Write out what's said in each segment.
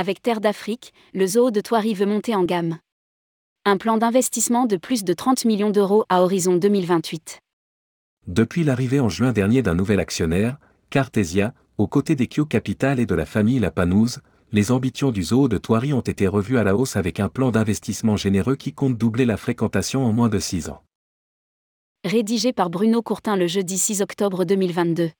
Avec Terre d'Afrique, le zoo de Thoiry veut monter en gamme. Un plan d'investissement de plus de 30 millions d'euros à horizon 2028. Depuis l'arrivée en juin dernier d'un nouvel actionnaire, Cartesia, aux côtés d'Equio Capital et de la famille Lapanouse, les ambitions du zoo de Thoiry ont été revues à la hausse avec un plan d'investissement généreux qui compte doubler la fréquentation en moins de 6 ans. Rédigé par Bruno Courtin le jeudi 6 octobre 2022.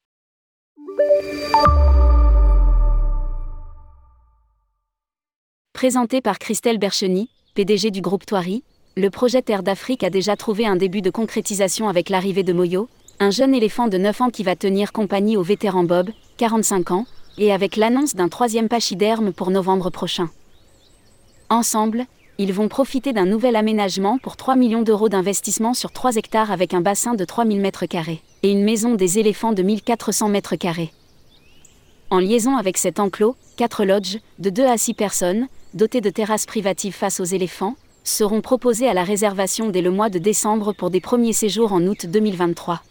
Présenté par Christelle Bercheny, PDG du groupe Thoiry, le projet Terre d'Afrique a déjà trouvé un début de concrétisation avec l'arrivée de Moyo, un jeune éléphant de 9 ans qui va tenir compagnie au vétéran Bob, 45 ans, et avec l'annonce d'un troisième pachyderme pour novembre prochain. Ensemble, ils vont profiter d'un nouvel aménagement pour 3 millions d'euros d'investissement sur 3 hectares avec un bassin de 3000 m2 et une maison des éléphants de 1400 m2. En liaison avec cet enclos, 4 lodges, de 2 à 6 personnes, dotés de terrasses privatives face aux éléphants, seront proposés à la réservation dès le mois de décembre pour des premiers séjours en août 2023.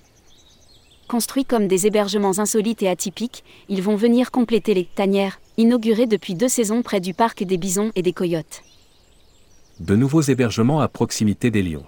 Construits comme des hébergements insolites et atypiques, ils vont venir compléter les tanières, inaugurées depuis deux saisons près du parc des bisons et des coyotes. De nouveaux hébergements à proximité des lions.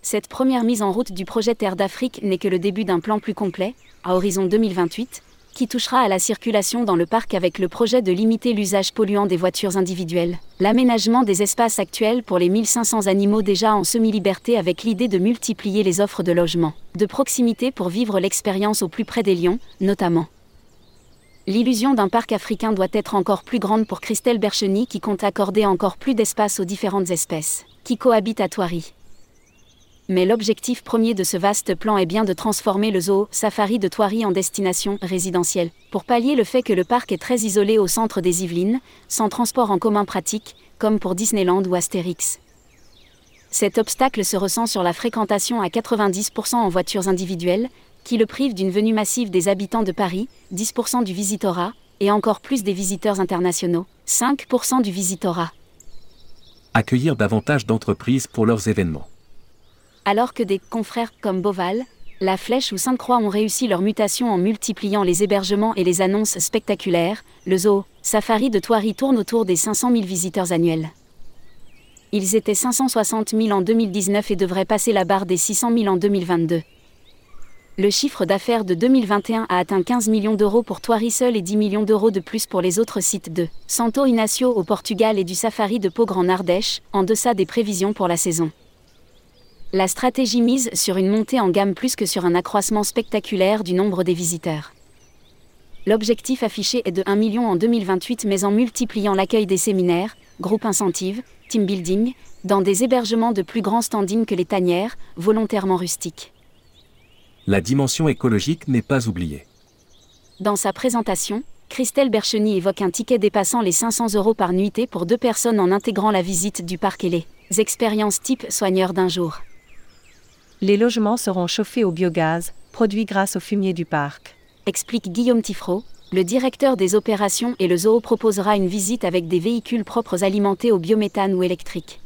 Cette première mise en route du projet Terre d'Afrique n'est que le début d'un plan plus complet, à horizon 2028, qui touchera à la circulation dans le parc avec le projet de limiter l'usage polluant des voitures individuelles, l'aménagement des espaces actuels pour les 1500 animaux déjà en semi-liberté avec l'idée de multiplier les offres de logement, de proximité pour vivre l'expérience au plus près des lions, notamment. L'illusion d'un parc africain doit être encore plus grande pour Christelle Bercheny qui compte accorder encore plus d'espace aux différentes espèces qui cohabitent à Thoiry mais l'objectif premier de ce vaste plan est bien de transformer le zoo Safari de Thoiry en destination résidentielle, pour pallier le fait que le parc est très isolé au centre des Yvelines, sans transport en commun pratique, comme pour Disneyland ou Astérix. Cet obstacle se ressent sur la fréquentation à 90% en voitures individuelles, qui le prive d'une venue massive des habitants de Paris, 10% du visitorat, et encore plus des visiteurs internationaux, 5% du visitorat. Accueillir davantage d'entreprises pour leurs événements alors que des confrères comme Boval, La Flèche ou Sainte-Croix ont réussi leur mutation en multipliant les hébergements et les annonces spectaculaires, le zoo Safari de Thoiry tourne autour des 500 000 visiteurs annuels. Ils étaient 560 000 en 2019 et devraient passer la barre des 600 000 en 2022. Le chiffre d'affaires de 2021 a atteint 15 millions d'euros pour Thoiry seul et 10 millions d'euros de plus pour les autres sites de Santo Inacio au Portugal et du Safari de Pogre en Ardèche, en deçà des prévisions pour la saison. La stratégie mise sur une montée en gamme plus que sur un accroissement spectaculaire du nombre des visiteurs. L'objectif affiché est de 1 million en 2028 mais en multipliant l'accueil des séminaires, groupes incentives, team building, dans des hébergements de plus grand standing que les tanières, volontairement rustiques. La dimension écologique n'est pas oubliée. Dans sa présentation, Christelle Bercheny évoque un ticket dépassant les 500 euros par nuitée pour deux personnes en intégrant la visite du parc et les expériences type soigneur d'un jour les logements seront chauffés au biogaz, produit grâce au fumier du parc. Explique Guillaume Tifro, le directeur des opérations et le zoo proposera une visite avec des véhicules propres alimentés au biométhane ou électrique.